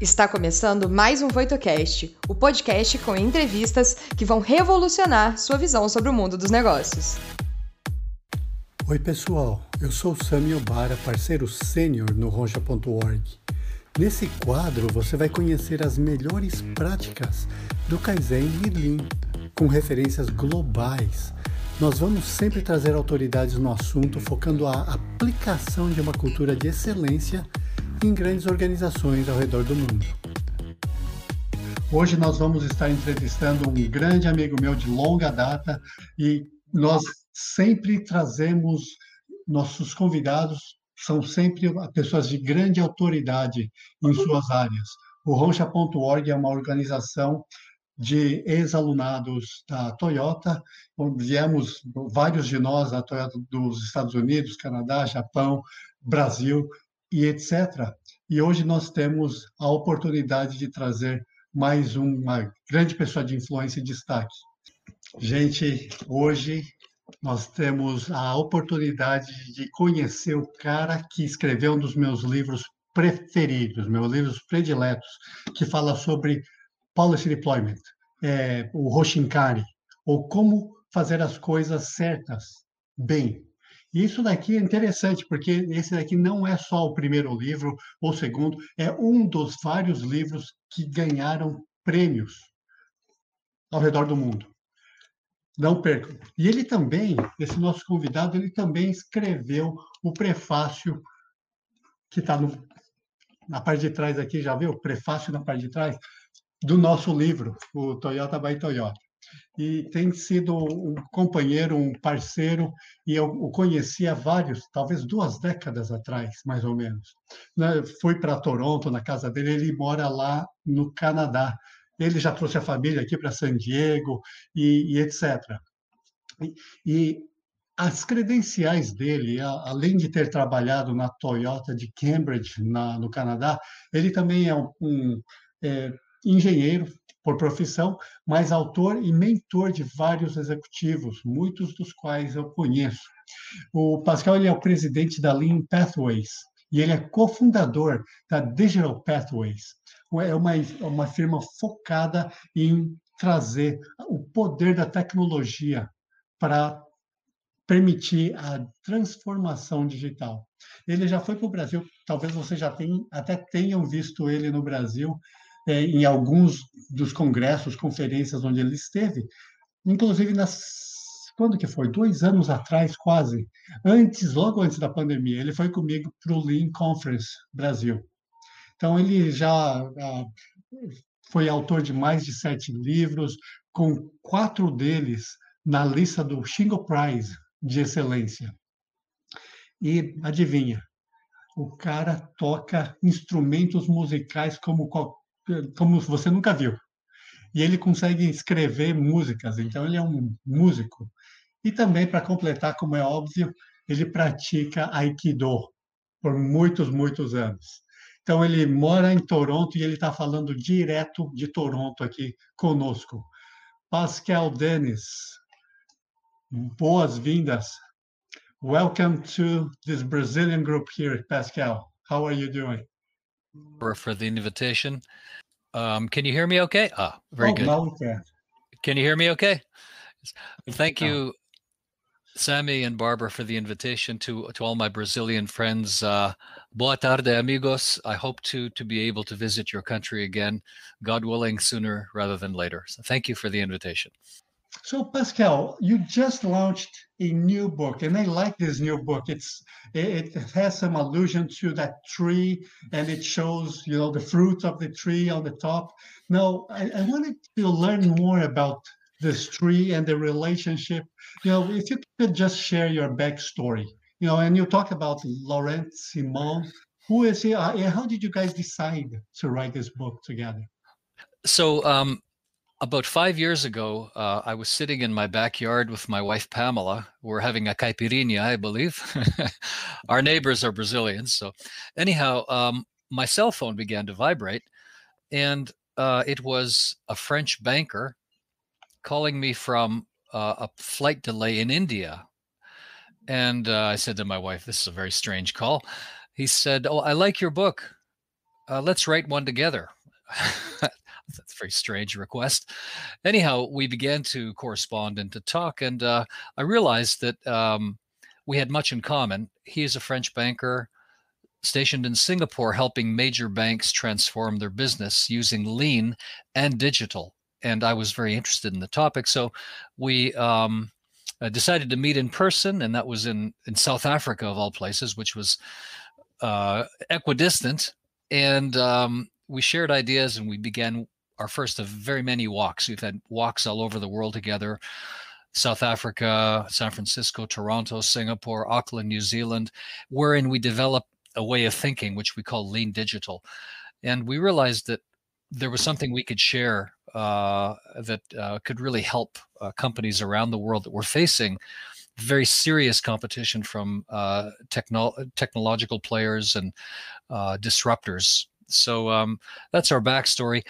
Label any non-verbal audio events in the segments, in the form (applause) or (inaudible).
Está começando mais um VoitoCast, o podcast com entrevistas que vão revolucionar sua visão sobre o mundo dos negócios. Oi, pessoal. Eu sou Sami Obara, parceiro sênior no Roncha.org. Nesse quadro, você vai conhecer as melhores práticas do Kaizen e Lean, com referências globais. Nós vamos sempre trazer autoridades no assunto, focando a aplicação de uma cultura de excelência em grandes organizações ao redor do mundo. Hoje nós vamos estar entrevistando um grande amigo meu de longa data e nós sempre trazemos nossos convidados são sempre pessoas de grande autoridade em suas áreas. O Roncha.org é uma organização de ex-alunados da Toyota. Viemos vários de nós da Toyota dos Estados Unidos, Canadá, Japão, Brasil, e etc. E hoje nós temos a oportunidade de trazer mais uma grande pessoa de influência e destaque. Gente, hoje nós temos a oportunidade de conhecer o cara que escreveu um dos meus livros preferidos, meus livros prediletos, que fala sobre policy deployment, é, o Hoshinkari, ou como fazer as coisas certas, bem, isso daqui é interessante, porque esse daqui não é só o primeiro livro ou segundo, é um dos vários livros que ganharam prêmios ao redor do mundo. Não percam. E ele também, esse nosso convidado, ele também escreveu o prefácio que está na parte de trás aqui, já viu? Prefácio na parte de trás do nosso livro, o Toyota by Toyota e tem sido um companheiro, um parceiro, e eu o conheci há vários, talvez duas décadas atrás, mais ou menos. Né, fui para Toronto, na casa dele, ele mora lá no Canadá. Ele já trouxe a família aqui para San Diego e, e etc. E, e, as credenciais dele, além de ter trabalhado na Toyota de Cambridge, na, no Canadá, ele também é um, um é, engenheiro, por profissão, mas autor e mentor de vários executivos, muitos dos quais eu conheço. O Pascal ele é o presidente da Lean Pathways e ele é cofundador da Digital Pathways. É uma, uma firma focada em trazer o poder da tecnologia para permitir a transformação digital. Ele já foi para o Brasil, talvez você já tenha, até tenham visto ele no Brasil em alguns dos congressos, conferências onde ele esteve, inclusive nas quando que foi? Dois anos atrás, quase. Antes, logo antes da pandemia, ele foi comigo para o Lean Conference Brasil. Então, ele já ah, foi autor de mais de sete livros, com quatro deles na lista do Shingo Prize de excelência. E adivinha, o cara toca instrumentos musicais como como você nunca viu. E ele consegue escrever músicas, então ele é um músico. E também, para completar, como é óbvio, ele pratica Aikido por muitos, muitos anos. Então, ele mora em Toronto e ele está falando direto de Toronto aqui conosco. Pascal Dennis, boas-vindas. Welcome to this Brazilian group here, Pascal. How are you doing? For the invitation. Um, can you hear me okay? Ah, very oh, good. Now we can. Can you hear me okay? Thank you, Sammy and Barbara, for the invitation to to all my Brazilian friends. Uh, boa tarde, amigos. I hope to to be able to visit your country again, God willing, sooner rather than later. So thank you for the invitation. So Pascal, you just launched a new book, and I like this new book. It's it, has some allusion to that tree, and it shows you know the fruit of the tree on the top. Now, I, I wanted to learn more about this tree and the relationship. You know, if you could just share your backstory. You know, and you talk about Laurent Simon. Who is he? Uh, how did you guys decide to write this book together? So um, about five years ago, uh, I was sitting in my backyard with my wife Pamela. We're having a caipirinha, I believe. (laughs) Our neighbors are Brazilians, so anyhow, um, my cell phone began to vibrate, and uh, it was a French banker calling me from uh, a flight delay in India. And uh, I said to my wife, "This is a very strange call." He said, "Oh, I like your book." uh, let's write one together. (laughs) (laughs) That's a very strange request. Anyhow, we began to correspond and to talk, and uh, I realized that um, we had much in common. He is a French banker stationed in Singapore, helping major banks transform their business using lean and digital. And I was very interested in the topic, so we um, uh, decided to meet in person, and that was in in South Africa of all places, which was uh, equidistant. And um, we shared ideas, and we began our first of very many walks. We've had walks all over the world together. South Africa, San Francisco, Toronto, Singapore, Auckland, New Zealand, wherein we develop a way of thinking, which we call lean digital. And we realized that there was something we could share uh, that uh, could really help uh, companies around the world that were facing very serious competition from uh, techno- technological players and uh, disruptors. So um, that's our backstory.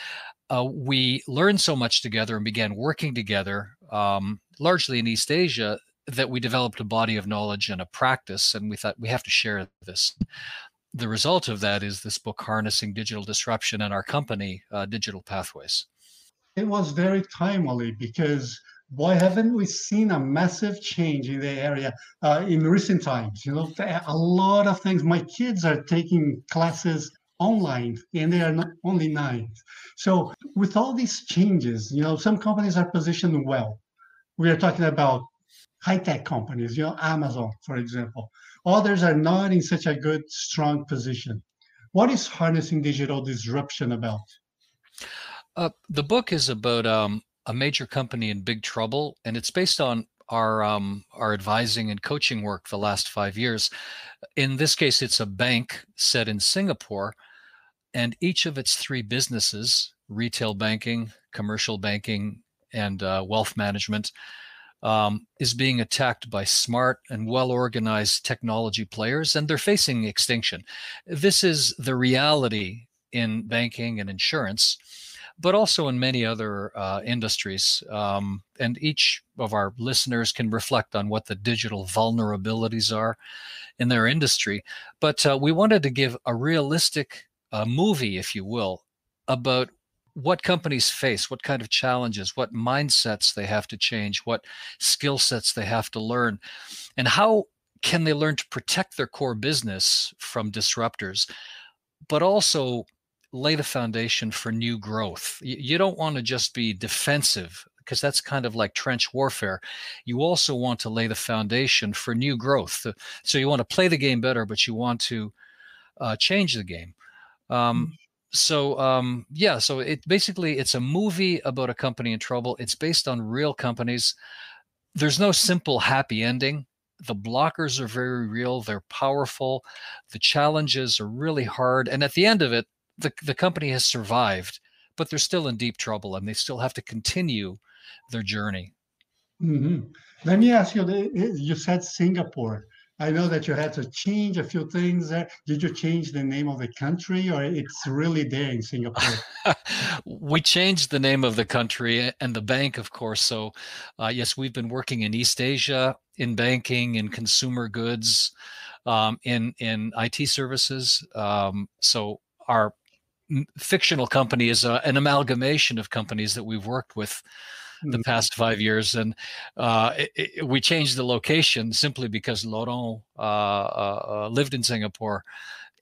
Uh, we learned so much together and began working together, um, largely in East Asia, that we developed a body of knowledge and a practice. And we thought we have to share this the result of that is this book, Harnessing Digital Disruption, and our company, uh, Digital Pathways. It was very timely because why haven't we seen a massive change in the area uh, in recent times? You know, a lot of things. My kids are taking classes online and they are not only nine. So, with all these changes, you know, some companies are positioned well. We are talking about high tech companies, you know, Amazon, for example. Others are not in such a good, strong position. What is harnessing digital disruption about? Uh, the book is about um, a major company in big trouble, and it's based on our um, our advising and coaching work the last five years. In this case, it's a bank set in Singapore, and each of its three businesses retail banking, commercial banking, and uh, wealth management um, is being attacked by smart and well organized technology players, and they're facing extinction. This is the reality in banking and insurance, but also in many other uh, industries. Um, and each of our listeners can reflect on what the digital vulnerabilities are in their industry. But uh, we wanted to give a realistic uh, movie, if you will, about what companies face, what kind of challenges, what mindsets they have to change, what skill sets they have to learn, and how can they learn to protect their core business from disruptors, but also lay the foundation for new growth. You don't want to just be defensive because that's kind of like trench warfare. You also want to lay the foundation for new growth. So you want to play the game better, but you want to uh, change the game. Um, mm so um, yeah so it basically it's a movie about a company in trouble. It's based on real companies. There's no simple happy ending. The blockers are very real. They're powerful. The challenges are really hard. And at the end of it the, the company has survived but they're still in deep trouble and they still have to continue their journey. Mm-hmm. let me ask you you said singapore I know that you had to change a few things. Did you change the name of the country or it's really there in Singapore? (laughs) we changed the name of the country and the bank, of course. So, uh, yes, we've been working in East Asia in banking, in consumer goods, um, in, in IT services. Um, so, our fictional company is a, an amalgamation of companies that we've worked with the mm-hmm. past five years, and uh, it, it, we changed the location simply because Laurent uh, uh, uh, lived in Singapore,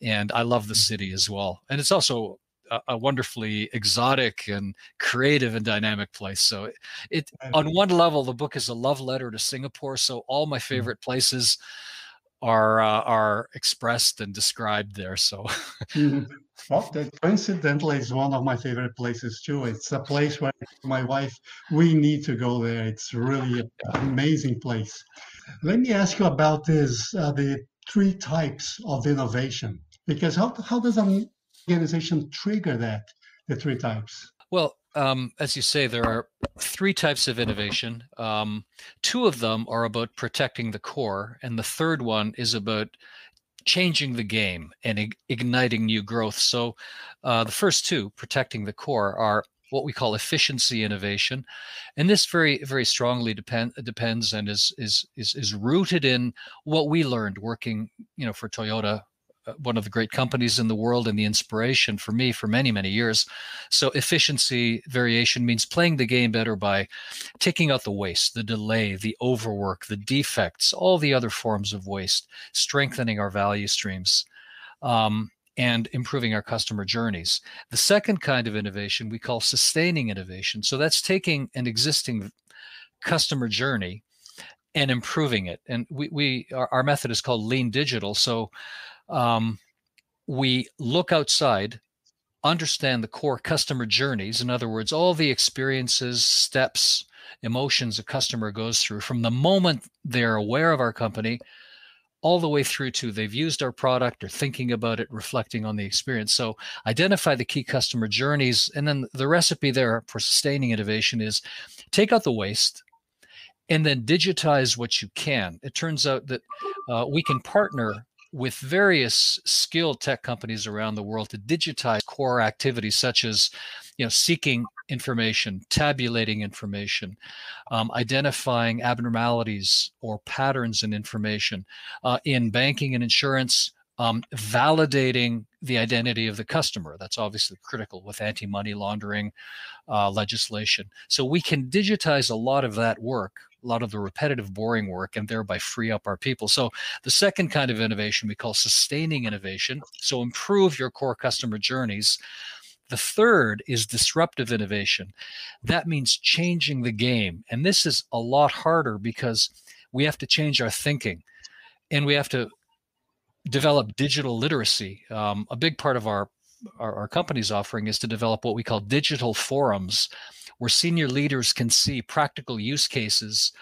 and I love the mm-hmm. city as well. And it's also a, a wonderfully exotic and creative and dynamic place. So it, it on one level, the book is a love letter to Singapore. So all my mm-hmm. favorite places are uh, are expressed and described there. So, mm-hmm. Well, that coincidentally is one of my favorite places too. It's a place where my wife we need to go there. It's really an amazing place. Let me ask you about this: uh, the three types of innovation. Because how how does an organization trigger that? The three types. Well, um, as you say, there are three types of innovation. Um, two of them are about protecting the core, and the third one is about changing the game and ig- igniting new growth. So, uh, the first two, protecting the core, are what we call efficiency innovation, and this very, very strongly depend, depends and is, is is is rooted in what we learned working, you know, for Toyota one of the great companies in the world and the inspiration for me for many many years so efficiency variation means playing the game better by taking out the waste the delay the overwork the defects all the other forms of waste strengthening our value streams um, and improving our customer journeys. The second kind of innovation we call sustaining innovation. So that's taking an existing customer journey and improving it. And we, we our, our method is called lean digital. So um, we look outside, understand the core customer journeys. In other words, all the experiences, steps, emotions a customer goes through from the moment they're aware of our company all the way through to they've used our product or thinking about it, reflecting on the experience. So identify the key customer journeys. And then the recipe there for sustaining innovation is take out the waste and then digitize what you can. It turns out that uh, we can partner with various skilled tech companies around the world to digitize core activities such as you know seeking information tabulating information um, identifying abnormalities or patterns in information uh, in banking and insurance um, validating the identity of the customer. That's obviously critical with anti money laundering uh, legislation. So we can digitize a lot of that work, a lot of the repetitive, boring work, and thereby free up our people. So the second kind of innovation we call sustaining innovation. So improve your core customer journeys. The third is disruptive innovation. That means changing the game. And this is a lot harder because we have to change our thinking and we have to develop digital literacy. Um, a big part of our, our, our company's offering is to develop what we call digital forums, where senior leaders can see practical use cases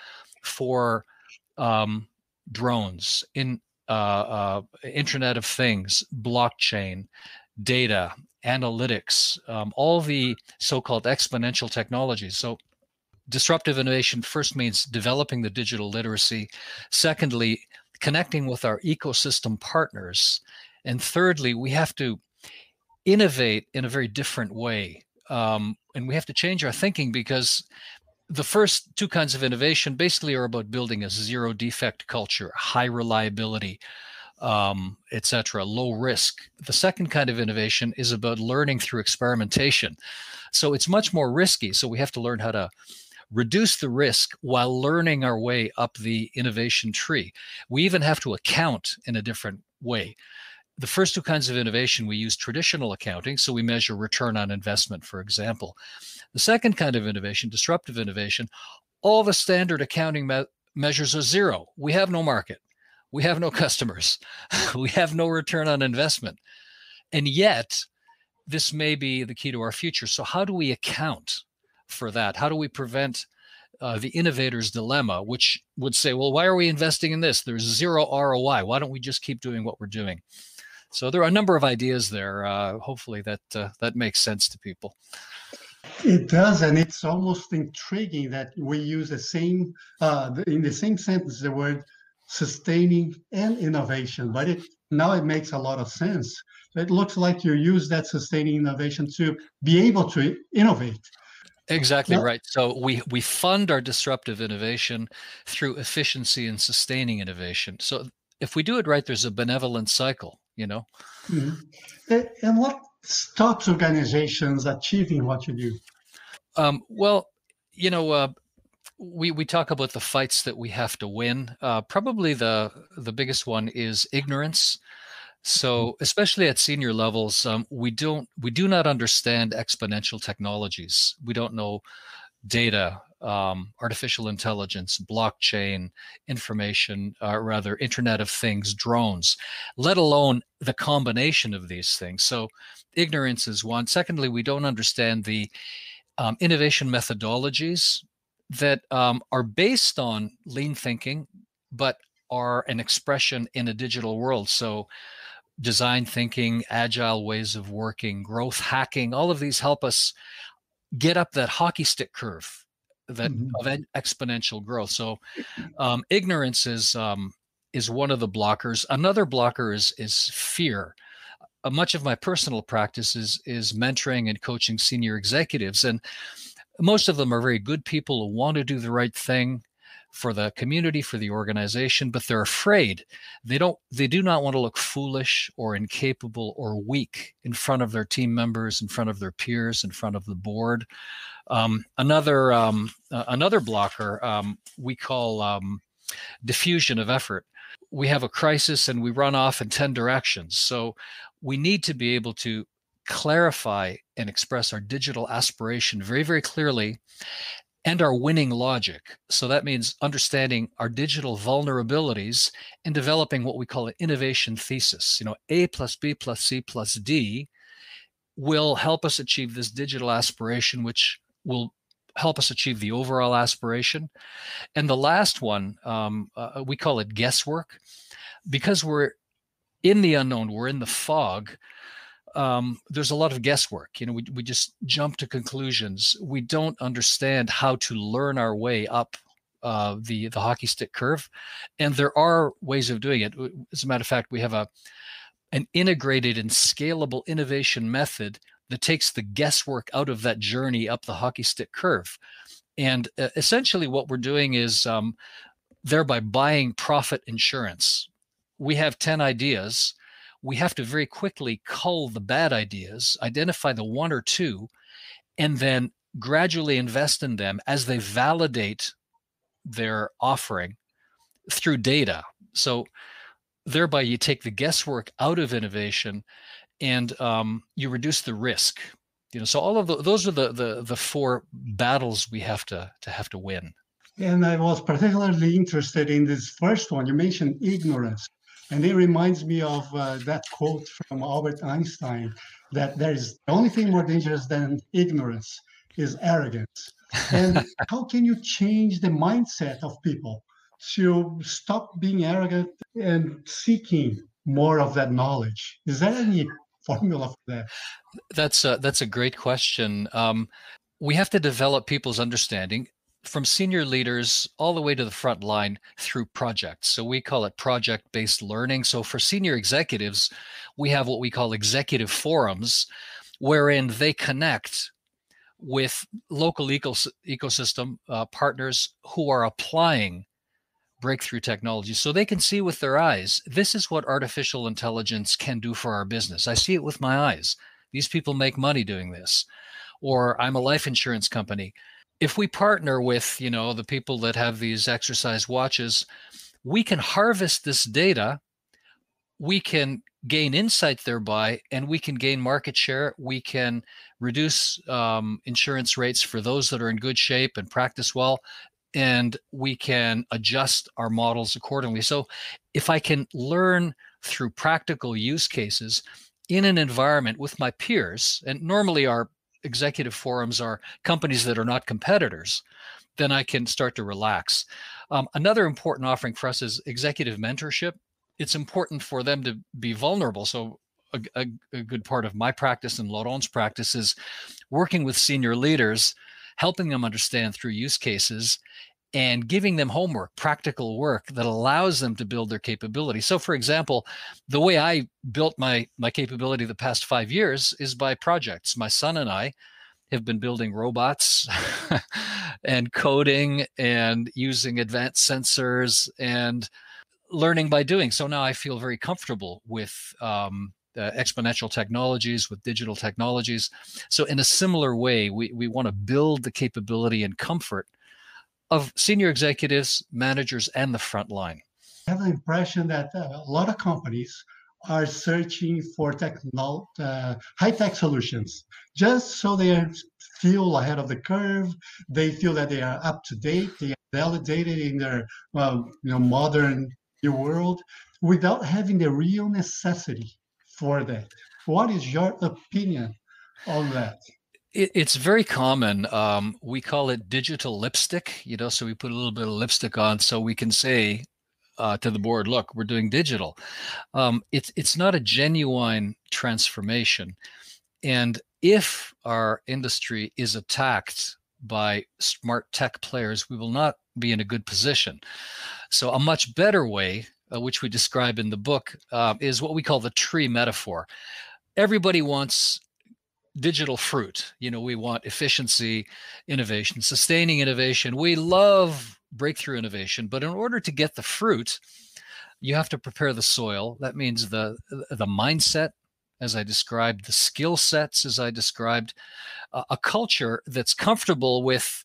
for um, drones in uh, uh, Internet of Things, blockchain, data, analytics, um, all the so-called exponential technologies. So disruptive innovation first means developing the digital literacy. Secondly, connecting with our ecosystem partners. And thirdly, we have to innovate in a very different way. Um, and we have to change our thinking because the first two kinds of innovation basically are about building a zero defect culture, high reliability, um, etc., low risk. The second kind of innovation is about learning through experimentation. So it's much more risky. So we have to learn how to reduce the risk while learning our way up the innovation tree. We even have to account in a different way. The first two kinds of innovation, we use traditional accounting. So we measure return on investment, for example. The second kind of innovation, disruptive innovation, all the standard accounting me- measures are zero. We have no market. We have no (laughs) customers. (laughs) we have no return on investment. And yet, this may be the key to our future. So, how do we account for that? How do we prevent uh, the innovator's dilemma, which would say, well, why are we investing in this? There's zero ROI. Why don't we just keep doing what we're doing? So there are a number of ideas there. Uh, hopefully that uh, that makes sense to people. It does, and it's almost intriguing that we use the same uh, in the same sentence the word sustaining and innovation. But it now it makes a lot of sense. It looks like you use that sustaining innovation to be able to innovate. Exactly right. So we we fund our disruptive innovation through efficiency and sustaining innovation. So if we do it right, there's a benevolent cycle. You know. Mm-hmm. And what stops organizations achieving what you do? Um, well, you know, uh, we we talk about the fights that we have to win. Uh, probably the the biggest one is ignorance. So, mm-hmm. especially at senior levels, um, we don't we do not understand exponential technologies. We don't know data, um, artificial intelligence, blockchain, information, uh, rather Internet of Things, drones, let alone the combination of these things. So, ignorance is one. Secondly, we don't understand the um, innovation methodologies that um, are based on lean thinking, but are an expression in a digital world. So, design thinking, agile ways of working, growth hacking, all of these help us get up that hockey stick curve that mm-hmm. of exponential growth. So um, ignorance is um, is one of the blockers. Another blocker is is fear. Uh, much of my personal practice is is mentoring and coaching senior executives, and most of them are very good people who want to do the right thing for the community, for the organization, but they're afraid. They don't they do not want to look foolish or incapable or weak in front of their team members, in front of their peers, in front of the board. Um, another um, uh, another blocker um, we call um, diffusion of effort. We have a crisis and we run off in 10 directions. So we need to be able to clarify and express our digital aspiration very, very clearly and our winning logic. So that means understanding our digital vulnerabilities and developing what we call an innovation thesis. You know, A plus B plus C plus D will help us achieve this digital aspiration, which will help us achieve the overall aspiration. And the last one, um, uh, we call it guesswork, because we're in the unknown, we're in the fog um, there's a lot of guesswork. You know, we, we just jump to conclusions. We don't understand how to learn our way up uh, the the hockey stick curve, and there are ways of doing it. As a matter of fact, we have a an integrated and scalable innovation method that takes the guesswork out of that journey up the hockey stick curve. And uh, essentially, what we're doing is um, thereby buying profit insurance. We have 10 ideas we have to very quickly cull the bad ideas, identify the one or two, and then gradually invest in them as they validate their offering through data. So thereby you take the guesswork out of innovation and um, you reduce the risk. You know, so all of the, those are the, the the four battles we have to to have to win. And I was particularly interested in this first one. You mentioned ignorance. And it reminds me of uh, that quote from Albert Einstein that there is the only thing more dangerous than ignorance is arrogance. And (laughs) how can you change the mindset of people to stop being arrogant and seeking more of that knowledge? Is there any formula for that? That's a, that's a great question. Um, we have to develop people's understanding from senior leaders all the way to the front line through projects. So we call it project based learning. So for senior executives, we have what we call executive forums wherein they connect with local ecos- ecosystem uh, partners who are applying breakthrough technology so they can see with their eyes this is what artificial intelligence can do for our business. I see it with my eyes. These people make money doing this. Or I'm a life insurance company if we partner with you know the people that have these exercise watches we can harvest this data we can gain insight thereby and we can gain market share. We can reduce um, insurance rates for those that are in good shape and practice well and we can adjust our models accordingly. So if i can learn through practical use cases in an environment with my peers and normally our executive forums are companies that are not competitors, then I can start to relax. Um, another important offering for us is executive mentorship. It's important for them to be vulnerable. So, a, a, a good part of my practice and Laurent's practice is working with senior leaders, helping them understand through use cases and giving them homework, practical work that allows them to build their capability. So for example, the way I built my my capability the past 5 years is by projects. My son and I have been building robots (laughs) and coding and using advanced sensors and learning by doing. So now I feel very comfortable with um, uh, exponential technologies, with digital technologies. So in a similar way, we, we want to build the capability and comfort of senior executives, managers, and the front line? I have the impression that uh, a lot of companies are searching for uh, high-tech solutions just so they feel ahead of the curve. They feel that they are up to date. They are validated in their you know, modern new world without having the real necessity for that. What is your opinion on that? It, it's very common. Um, we call it digital lipstick. You know, so we put a little bit of lipstick on, so we can say uh, to the board, "Look, we're doing digital." Um, it's it's not a genuine transformation, and if our industry is attacked by smart tech players, we will not be in a good position. So, a much better way, uh, which we describe in the book, uh, is what we call the tree metaphor. Everybody wants digital fruit. You know, we want efficiency, innovation, sustaining innovation. We love breakthrough innovation. But in order to get the fruit, you have to prepare the soil. That means the the mindset, as I described, the skill sets, as I described, uh, a culture that's comfortable with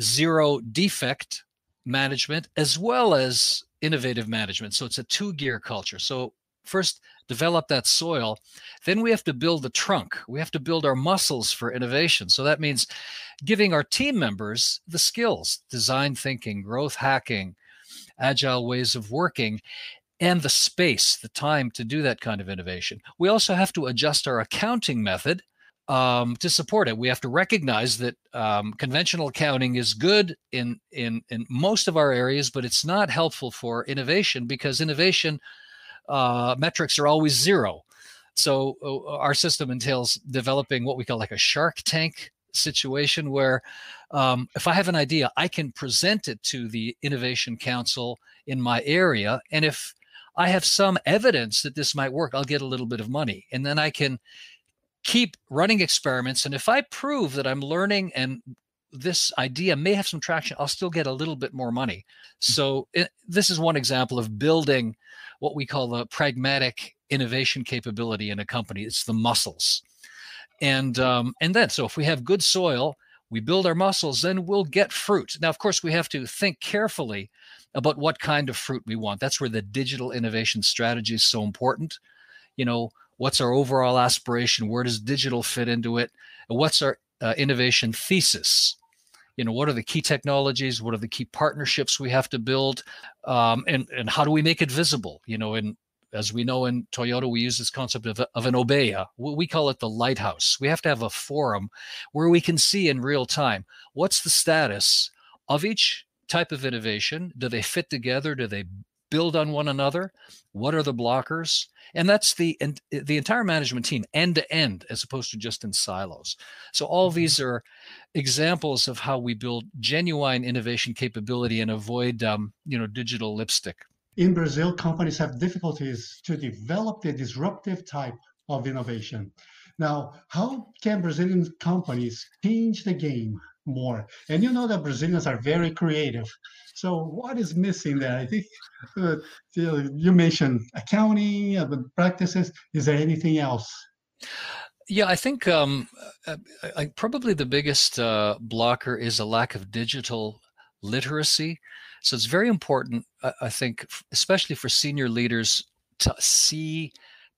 zero defect management as well as innovative management. So it's a two gear culture. So first develop that soil then we have to build the trunk. We have to build our muscles for innovation. So that means giving our team members the skills design thinking growth hacking agile ways of working and the space the time to do that kind of innovation. We also have to adjust our accounting method um, to support it. We have to recognize that um, conventional accounting is good in in in most of our areas, but it's not helpful for innovation because innovation uh, metrics are always zero. So uh, our system entails developing what we call like a Shark Tank situation, where um, if I have an idea, I can present it to the Innovation Council in my area, and if I have some evidence that this might work, I'll get a little bit of money, and then I can keep running experiments. And if I prove that I'm learning and this idea may have some traction, I'll still get a little bit more money. So it, this is one example of building what we call the pragmatic innovation capability in a company. It's the muscles, and um, and then so if we have good soil, we build our muscles, then we'll get fruit. Now, of course, we have to think carefully about what kind of fruit we want. That's where the digital innovation strategy is so important. You know, what's our overall aspiration? Where does digital fit into it? what's our uh, innovation thesis? You know what are the key technologies? What are the key partnerships we have to build? Um, and and how do we make it visible? You know and as we know in toyota we use this concept of, of an obeya. We call it the lighthouse. We have to have a forum where we can see in real time what's the status of each type of innovation. Do they fit together? Do they build on one another what are the blockers? And that's the and the entire management team end to end as opposed to just in silos. So all mm-hmm. these are examples of how we build genuine innovation capability and avoid um, you know digital lipstick. In brazil companies have difficulties to develop the disruptive type of innovation. Now how can brazilian companies change the game more and you know that brazilians are very creative so what is missing there? I think uh, you mentioned accounting, uh, practices. Is there anything else? Yeah, I think um, uh, I, probably the biggest uh, blocker is a lack of digital literacy. So it's very important, I, I think, especially for senior leaders, to see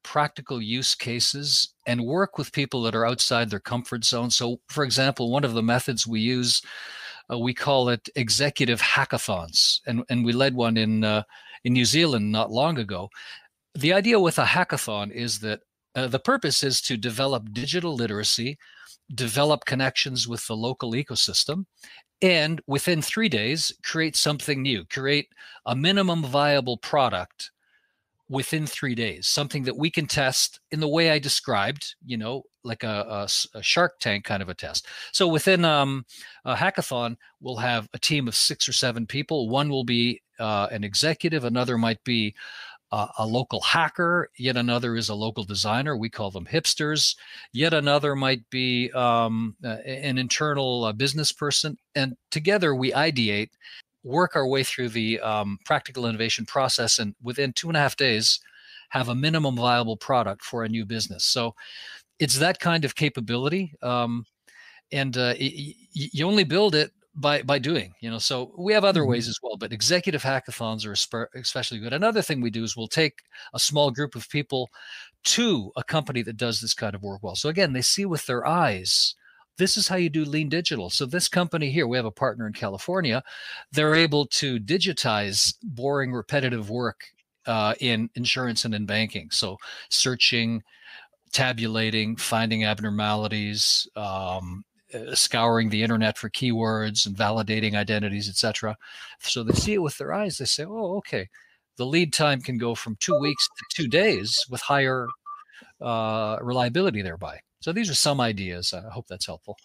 practical use cases and work with people that are outside their comfort zone. So, for example, one of the methods we use uh, we call it executive hackathons, and and we led one in uh, in New Zealand not long ago. The idea with a hackathon is that uh, the purpose is to develop digital literacy, develop connections with the local ecosystem, and within three days create something new, create a minimum viable product within three days, something that we can test in the way I described, you know, like a, a, a Shark Tank kind of a test. So within um, a hackathon, we'll have a team of six or seven people. One will be uh, an executive, another might be uh, a local hacker, yet another is a local designer. We call them hipsters. Yet another might be um, uh, an internal uh, business person. And together we ideate work our way through the um, practical innovation process and within two and a half days have a minimum viable product for a new business. So it's that kind of capability um, and uh, y- you only build it by by doing you know? So we have other ways mm-hmm. as well but executive hackathons are especially good. Another thing we do is we'll take a small group of people to a company that does this kind of work well. So again they see with their eyes this is how you do lean digital. So this company here, we have a partner in California, they're able to digitize boring, repetitive work uh, in insurance and in banking. So searching, tabulating, finding abnormalities, um, uh, scouring the internet for keywords and validating identities, etc. So they see it with their eyes. They say, "Oh, okay." The lead time can go from two weeks to two days with higher uh, reliability thereby. So these are some ideas. I hope that's helpful.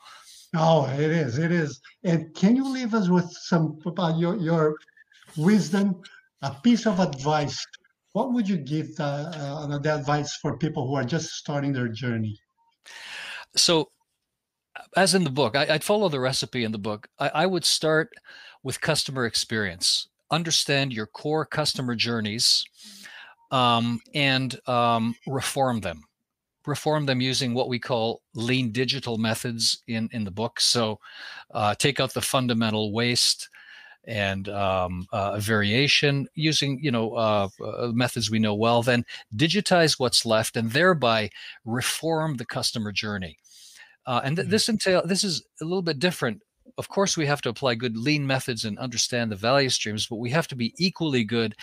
Oh, it is. It is. And can you leave us with some about your your wisdom, a piece of advice? What would you give the, uh, the advice for people who are just starting their journey? So, as in the book, I, would follow the recipe in the book. I, I would start with customer experience. Understand your core customer journeys um, and um, reform them. Reform them using what we call lean digital methods in, in the book. So uh, take out the fundamental waste and um, uh, variation using you know uh, uh, methods we know well then digitize what's left and thereby reform the customer journey uh, and th- mm-hmm. this entail this is a little bit different of course we have to apply good lean methods and understand the value streams but we have to be equally good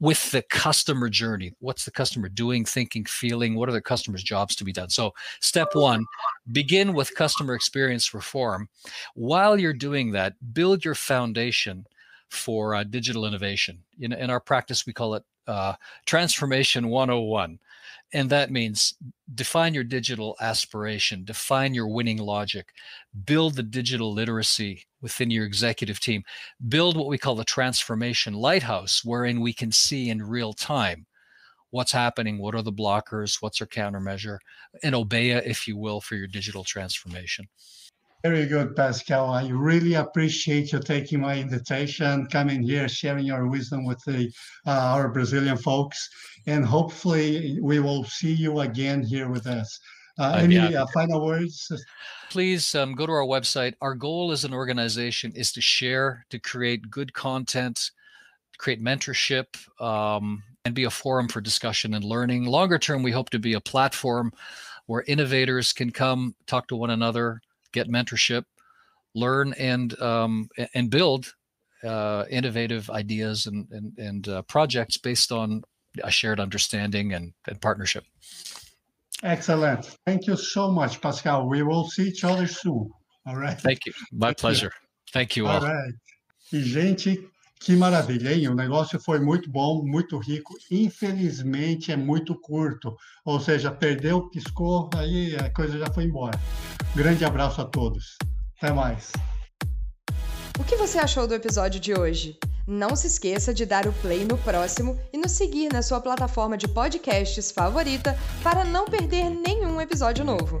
with the customer journey. What's the customer doing, thinking, feeling? What are the customer's jobs to be done? So, step one, begin with customer experience reform. While you're doing that, build your foundation for uh, digital innovation. In, in our practice, we call it uh, Transformation 101. And that means define your digital aspiration, define your winning logic, build the digital literacy within your executive team, build what we call the transformation lighthouse, wherein we can see in real time what's happening, what are the blockers, what's our countermeasure, and obeya if you will, for your digital transformation. Very good, Pascal. I really appreciate you taking my invitation, coming here, sharing your wisdom with the, uh, our Brazilian folks, and hopefully we will see you again here with us. Uh, any uh, final words? Please um, go to our website. Our goal as an organization is to share, to create good content, create mentorship, um, and be a forum for discussion and learning. Longer term, we hope to be a platform where innovators can come talk to one another get mentorship, learn and um, and build uh, innovative ideas and and, and uh, projects based on a shared understanding and, and partnership. Excellent. Thank you so much, Pascal. We will see each other soon. All right. Thank you. My Thank pleasure. You. Thank you all. all right. E, gente, que maravilha, hein? O negócio foi muito bom, muito rico. Infelizmente é muito curto. Ou seja, perdeu, piscou, aí a coisa já foi embora. Grande abraço a todos. Até mais. O que você achou do episódio de hoje? Não se esqueça de dar o play no próximo e nos seguir na sua plataforma de podcasts favorita para não perder nenhum episódio novo.